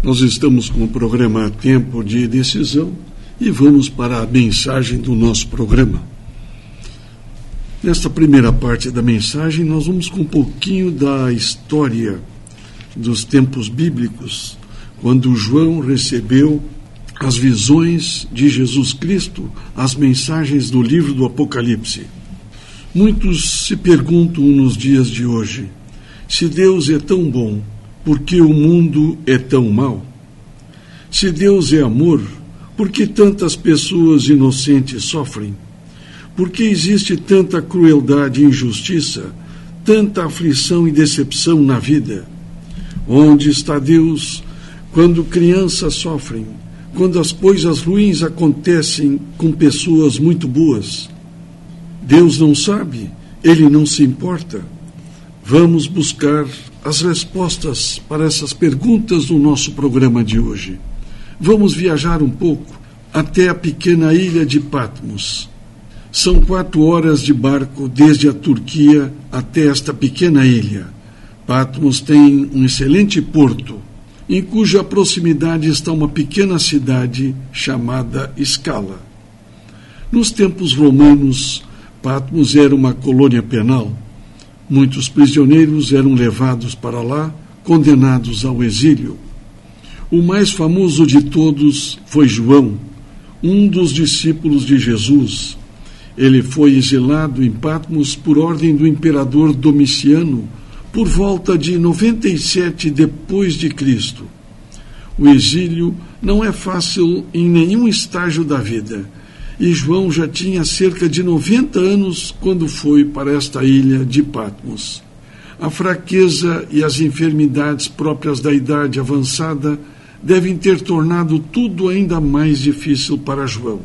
Nós estamos com o programa Tempo de Decisão e vamos para a mensagem do nosso programa. Nesta primeira parte da mensagem, nós vamos com um pouquinho da história dos tempos bíblicos, quando João recebeu as visões de Jesus Cristo, as mensagens do livro do Apocalipse. Muitos se perguntam nos dias de hoje: se Deus é tão bom, por que o mundo é tão mau? Se Deus é amor, por que tantas pessoas inocentes sofrem? Por que existe tanta crueldade e injustiça, tanta aflição e decepção na vida? Onde está Deus quando crianças sofrem, quando as coisas ruins acontecem com pessoas muito boas? Deus não sabe, ele não se importa. Vamos buscar as respostas para essas perguntas no nosso programa de hoje. Vamos viajar um pouco até a pequena ilha de Patmos. São quatro horas de barco desde a Turquia até esta pequena ilha. Patmos tem um excelente porto, em cuja proximidade está uma pequena cidade chamada Scala. Nos tempos romanos, Patmos era uma colônia penal. Muitos prisioneiros eram levados para lá, condenados ao exílio. O mais famoso de todos foi João, um dos discípulos de Jesus. Ele foi exilado em Patmos por ordem do imperador Domiciano por volta de 97 depois de Cristo. O exílio não é fácil em nenhum estágio da vida e João já tinha cerca de 90 anos quando foi para esta ilha de Patmos. A fraqueza e as enfermidades próprias da idade avançada devem ter tornado tudo ainda mais difícil para João.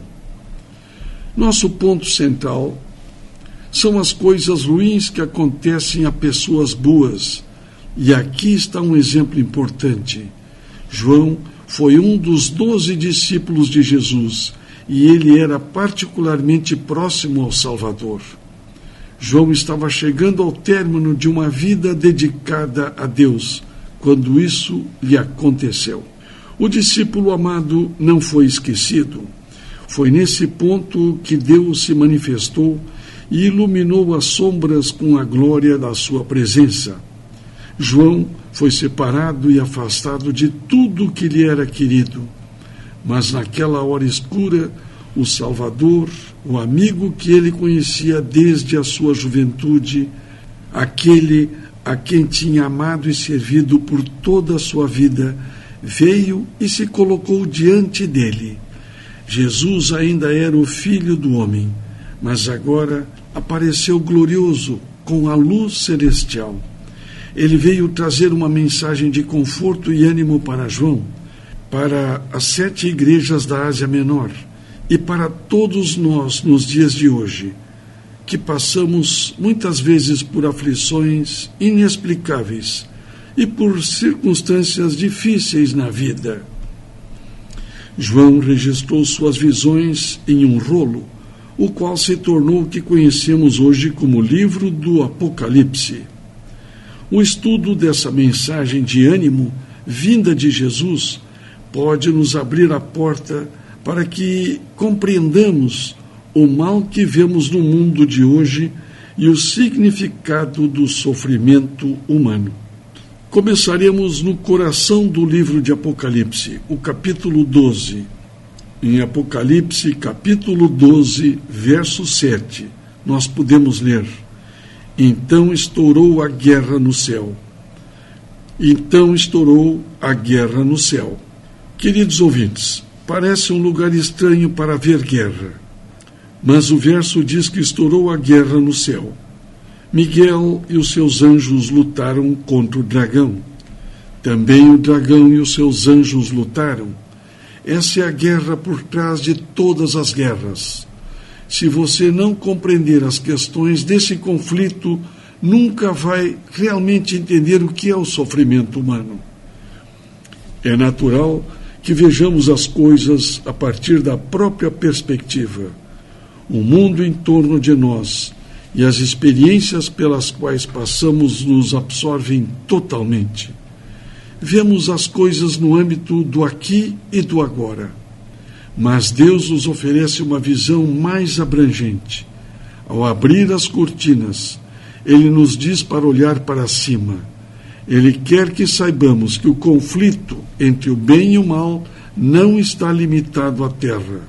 Nosso ponto central são as coisas ruins que acontecem a pessoas boas. E aqui está um exemplo importante. João foi um dos doze discípulos de Jesus e ele era particularmente próximo ao Salvador. João estava chegando ao término de uma vida dedicada a Deus quando isso lhe aconteceu. O discípulo amado não foi esquecido. Foi nesse ponto que Deus se manifestou e iluminou as sombras com a glória da sua presença. João foi separado e afastado de tudo que lhe era querido mas naquela hora escura, o Salvador, o amigo que ele conhecia desde a sua juventude, aquele a quem tinha amado e servido por toda a sua vida, veio e se colocou diante dele. Jesus ainda era o Filho do Homem, mas agora apareceu glorioso com a luz celestial. Ele veio trazer uma mensagem de conforto e ânimo para João para as sete igrejas da Ásia Menor e para todos nós nos dias de hoje, que passamos muitas vezes por aflições inexplicáveis e por circunstâncias difíceis na vida. João registrou suas visões em um rolo, o qual se tornou o que conhecemos hoje como livro do Apocalipse. O estudo dessa mensagem de ânimo vinda de Jesus pode nos abrir a porta para que compreendamos o mal que vemos no mundo de hoje e o significado do sofrimento humano. Começaremos no coração do livro de Apocalipse, o capítulo 12. Em Apocalipse, capítulo 12, verso 7, nós podemos ler: Então estourou a guerra no céu. Então estourou a guerra no céu. Queridos ouvintes, parece um lugar estranho para haver guerra, mas o verso diz que estourou a guerra no céu. Miguel e os seus anjos lutaram contra o dragão. Também o dragão e os seus anjos lutaram. Essa é a guerra por trás de todas as guerras. Se você não compreender as questões desse conflito, nunca vai realmente entender o que é o sofrimento humano. É natural que vejamos as coisas a partir da própria perspectiva. O mundo em torno de nós e as experiências pelas quais passamos nos absorvem totalmente. vemos as coisas no âmbito do aqui e do agora. Mas Deus nos oferece uma visão mais abrangente. Ao abrir as cortinas, Ele nos diz para olhar para cima. Ele quer que saibamos que o conflito entre o bem e o mal não está limitado à terra.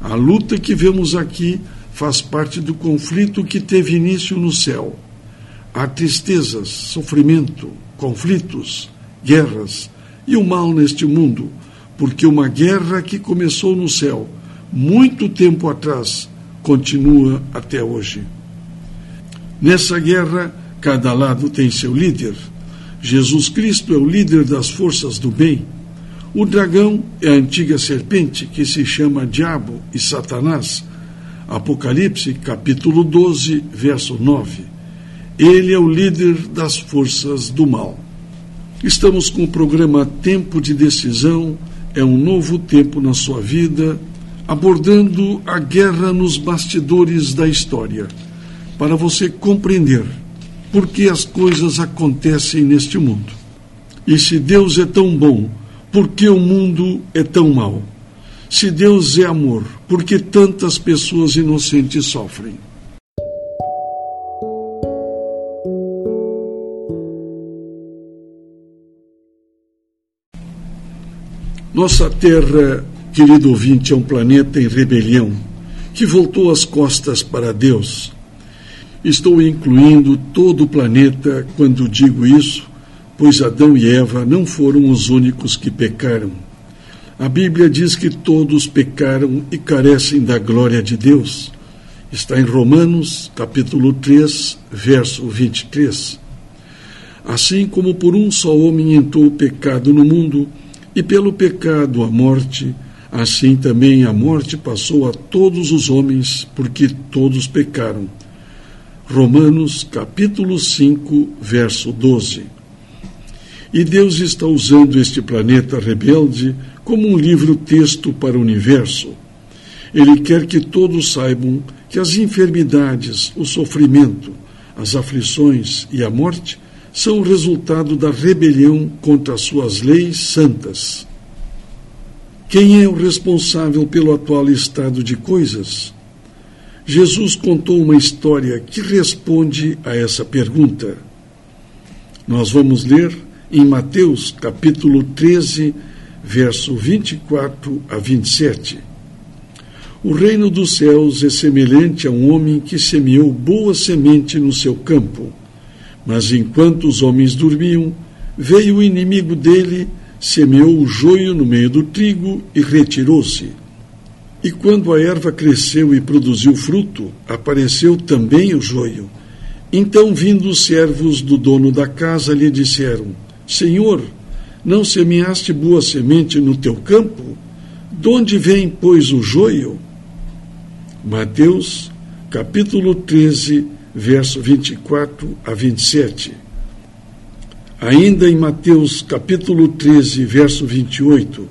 A luta que vemos aqui faz parte do conflito que teve início no céu. Há tristezas, sofrimento, conflitos, guerras e o mal neste mundo, porque uma guerra que começou no céu muito tempo atrás continua até hoje. Nessa guerra, cada lado tem seu líder. Jesus Cristo é o líder das forças do bem. O dragão é a antiga serpente que se chama Diabo e Satanás. Apocalipse, capítulo 12, verso 9. Ele é o líder das forças do mal. Estamos com o programa Tempo de Decisão, é um novo tempo na sua vida, abordando a guerra nos bastidores da história, para você compreender por que as coisas acontecem neste mundo. E se Deus é tão bom, por que o mundo é tão mau? Se Deus é amor, por que tantas pessoas inocentes sofrem? Nossa Terra, querido ouvinte, é um planeta em rebelião que voltou as costas para Deus. Estou incluindo todo o planeta quando digo isso, pois Adão e Eva não foram os únicos que pecaram. A Bíblia diz que todos pecaram e carecem da glória de Deus. Está em Romanos, capítulo 3, verso 23. Assim como por um só homem entrou o pecado no mundo, e pelo pecado a morte, assim também a morte passou a todos os homens, porque todos pecaram. Romanos capítulo 5, verso 12. E Deus está usando este planeta rebelde como um livro-texto para o universo. Ele quer que todos saibam que as enfermidades, o sofrimento, as aflições e a morte são o resultado da rebelião contra as suas leis santas. Quem é o responsável pelo atual estado de coisas? Jesus contou uma história que responde a essa pergunta. Nós vamos ler em Mateus capítulo 13, verso 24 a 27. O reino dos céus é semelhante a um homem que semeou boa semente no seu campo. Mas enquanto os homens dormiam, veio o inimigo dele, semeou o joio no meio do trigo e retirou-se. E quando a erva cresceu e produziu fruto, apareceu também o joio. Então, vindo os servos do dono da casa, lhe disseram: Senhor, não semeaste boa semente no teu campo? De onde vem, pois, o joio? Mateus, capítulo 13, verso 24 a 27. Ainda em Mateus capítulo 13, verso 28,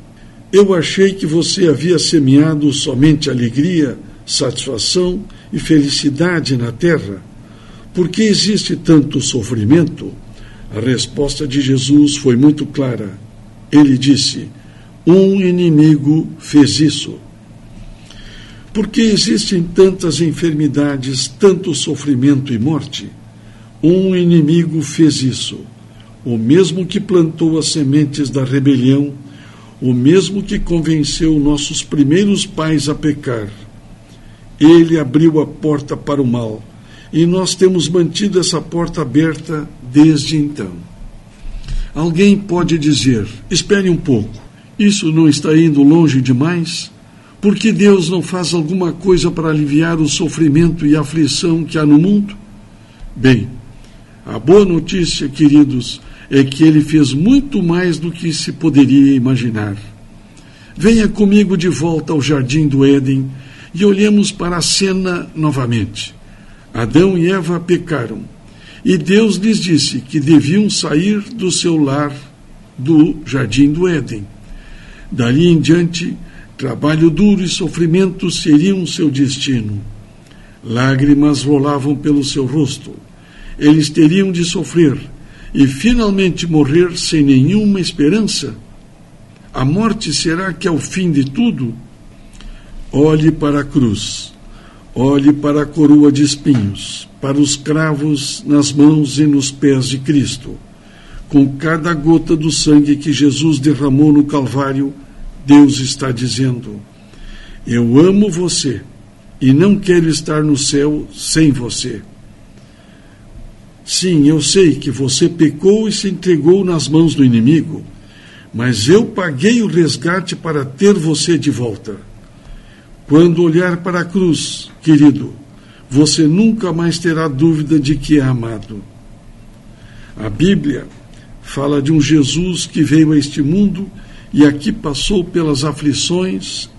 eu achei que você havia semeado somente alegria, satisfação e felicidade na terra. Por que existe tanto sofrimento? A resposta de Jesus foi muito clara. Ele disse: Um inimigo fez isso. Por que existem tantas enfermidades, tanto sofrimento e morte? Um inimigo fez isso. O mesmo que plantou as sementes da rebelião, o mesmo que convenceu nossos primeiros pais a pecar. Ele abriu a porta para o mal e nós temos mantido essa porta aberta desde então. Alguém pode dizer: espere um pouco, isso não está indo longe demais? Por que Deus não faz alguma coisa para aliviar o sofrimento e a aflição que há no mundo? Bem, a boa notícia, queridos, é que ele fez muito mais do que se poderia imaginar. Venha comigo de volta ao jardim do Éden e olhemos para a cena novamente. Adão e Eva pecaram, e Deus lhes disse que deviam sair do seu lar do jardim do Éden. Dali em diante, Trabalho duro e sofrimento seriam seu destino. Lágrimas rolavam pelo seu rosto. Eles teriam de sofrer, e finalmente morrer sem nenhuma esperança? A morte será que é o fim de tudo? Olhe para a cruz, olhe para a coroa de espinhos, para os cravos nas mãos e nos pés de Cristo. Com cada gota do sangue que Jesus derramou no Calvário, Deus está dizendo: Eu amo você e não quero estar no céu sem você. Sim, eu sei que você pecou e se entregou nas mãos do inimigo, mas eu paguei o resgate para ter você de volta. Quando olhar para a cruz, querido, você nunca mais terá dúvida de que é amado. A Bíblia fala de um Jesus que veio a este mundo e aqui passou pelas aflições,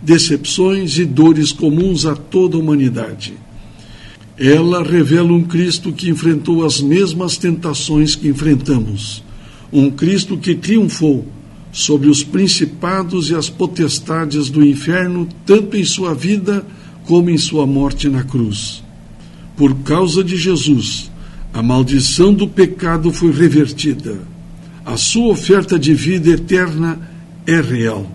decepções e dores comuns a toda a humanidade. Ela revela um Cristo que enfrentou as mesmas tentações que enfrentamos, um Cristo que triunfou sobre os principados e as potestades do inferno, tanto em sua vida como em sua morte na cruz. Por causa de Jesus, a maldição do pecado foi revertida. A sua oferta de vida eterna é real.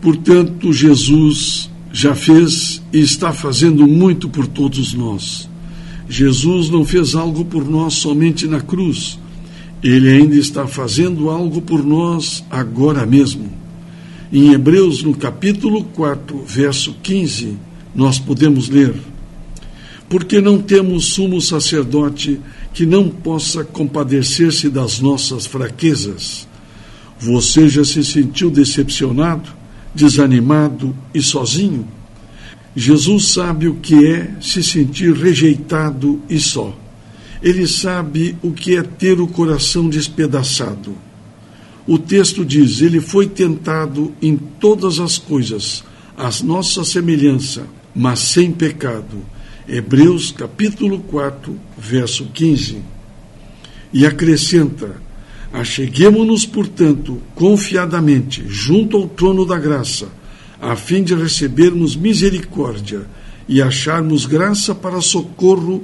Portanto, Jesus já fez e está fazendo muito por todos nós. Jesus não fez algo por nós somente na cruz, ele ainda está fazendo algo por nós agora mesmo. Em Hebreus, no capítulo 4, verso 15, nós podemos ler: Porque não temos sumo sacerdote que não possa compadecer-se das nossas fraquezas. Você já se sentiu decepcionado, desanimado e sozinho? Jesus sabe o que é se sentir rejeitado e só. Ele sabe o que é ter o coração despedaçado. O texto diz: Ele foi tentado em todas as coisas, a nossa semelhança, mas sem pecado. Hebreus capítulo 4, verso 15. E acrescenta: Acheguemo-nos, portanto, confiadamente junto ao trono da graça, a fim de recebermos misericórdia e acharmos graça para socorro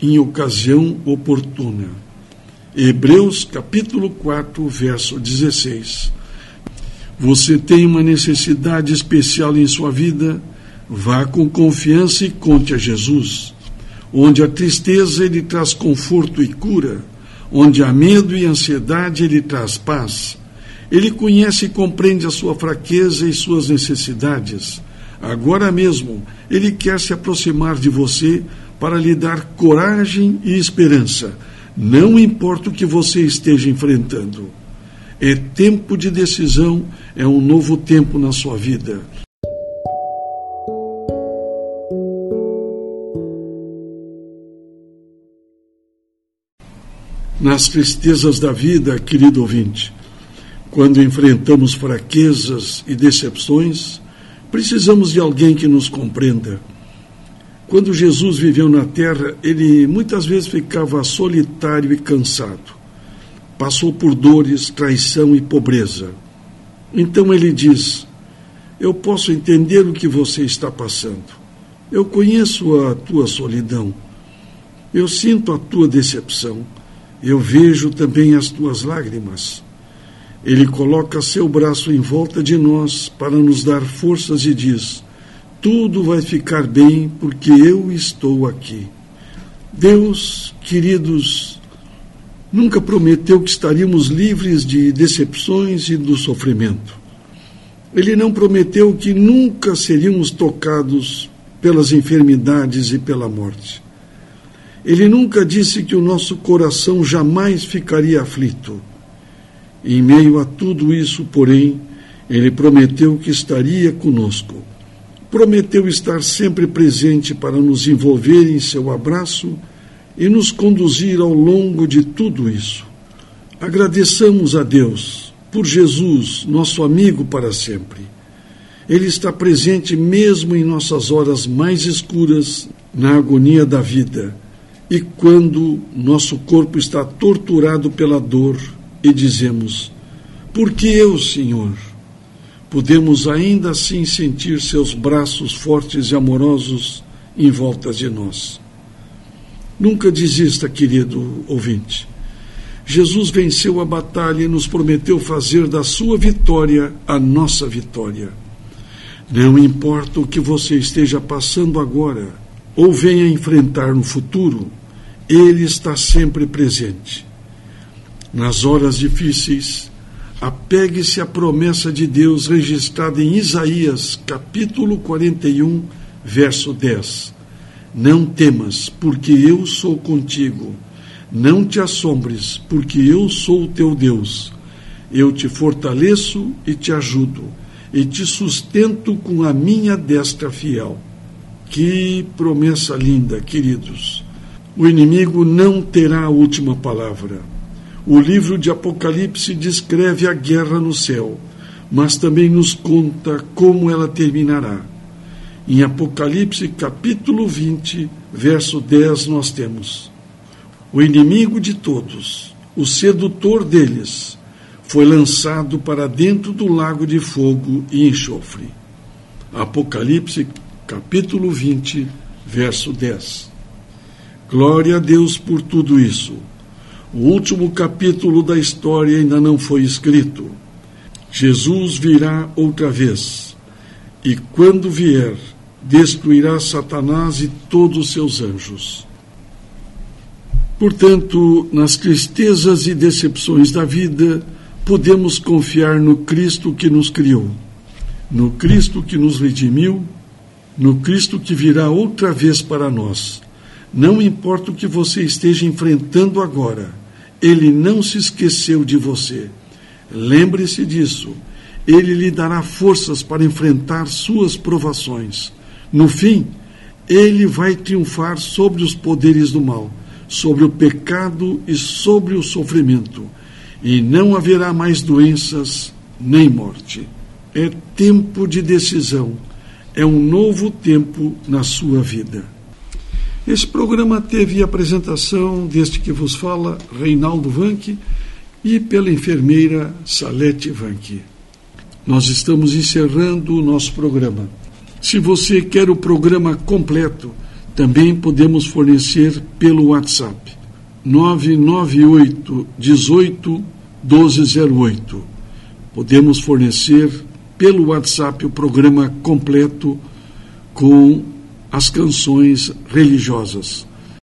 em ocasião oportuna. Hebreus capítulo 4, verso 16. Você tem uma necessidade especial em sua vida? Vá com confiança e conte a Jesus. Onde a tristeza ele traz conforto e cura, onde há medo e ansiedade ele traz paz. Ele conhece e compreende a sua fraqueza e suas necessidades. Agora mesmo, ele quer se aproximar de você para lhe dar coragem e esperança, não importa o que você esteja enfrentando. É tempo de decisão, é um novo tempo na sua vida. Nas tristezas da vida, querido ouvinte, quando enfrentamos fraquezas e decepções, precisamos de alguém que nos compreenda quando Jesus viveu na terra, ele muitas vezes ficava solitário e cansado. Passou por dores, traição e pobreza. Então ele diz: Eu posso entender o que você está passando. Eu conheço a tua solidão. Eu sinto a tua decepção. Eu vejo também as tuas lágrimas. Ele coloca seu braço em volta de nós para nos dar forças e diz: tudo vai ficar bem porque eu estou aqui. Deus, queridos, nunca prometeu que estaríamos livres de decepções e do sofrimento. Ele não prometeu que nunca seríamos tocados pelas enfermidades e pela morte. Ele nunca disse que o nosso coração jamais ficaria aflito. Em meio a tudo isso, porém, ele prometeu que estaria conosco prometeu estar sempre presente para nos envolver em seu abraço e nos conduzir ao longo de tudo isso. Agradeçamos a Deus por Jesus, nosso amigo para sempre. Ele está presente mesmo em nossas horas mais escuras, na agonia da vida, e quando nosso corpo está torturado pela dor e dizemos: Por que eu, Senhor? podemos ainda assim sentir seus braços fortes e amorosos em volta de nós. Nunca desista, querido ouvinte. Jesus venceu a batalha e nos prometeu fazer da sua vitória a nossa vitória. Não importa o que você esteja passando agora ou venha enfrentar no futuro, Ele está sempre presente. Nas horas difíceis, apegue-se à promessa de Deus registrada em Isaías, capítulo 41, verso 10. Não temas, porque eu sou contigo. Não te assombres, porque eu sou o teu Deus. Eu te fortaleço e te ajudo, e te sustento com a minha destra fiel. Que promessa linda, queridos! O inimigo não terá a última palavra. O livro de Apocalipse descreve a guerra no céu, mas também nos conta como ela terminará. Em Apocalipse capítulo 20, verso 10, nós temos: O inimigo de todos, o sedutor deles, foi lançado para dentro do lago de fogo e enxofre. Apocalipse capítulo 20, verso 10. Glória a Deus por tudo isso. O último capítulo da história ainda não foi escrito. Jesus virá outra vez. E quando vier, destruirá Satanás e todos os seus anjos. Portanto, nas tristezas e decepções da vida, podemos confiar no Cristo que nos criou, no Cristo que nos redimiu, no Cristo que virá outra vez para nós. Não importa o que você esteja enfrentando agora, Ele não se esqueceu de você. Lembre-se disso. Ele lhe dará forças para enfrentar suas provações. No fim, ele vai triunfar sobre os poderes do mal, sobre o pecado e sobre o sofrimento, e não haverá mais doenças nem morte. É tempo de decisão, é um novo tempo na sua vida. Esse programa teve a apresentação deste que vos fala, Reinaldo Vanck, e pela enfermeira Salete Vanck. Nós estamos encerrando o nosso programa. Se você quer o programa completo, também podemos fornecer pelo WhatsApp 998 18 1208. Podemos fornecer pelo WhatsApp o programa completo com as canções religiosas.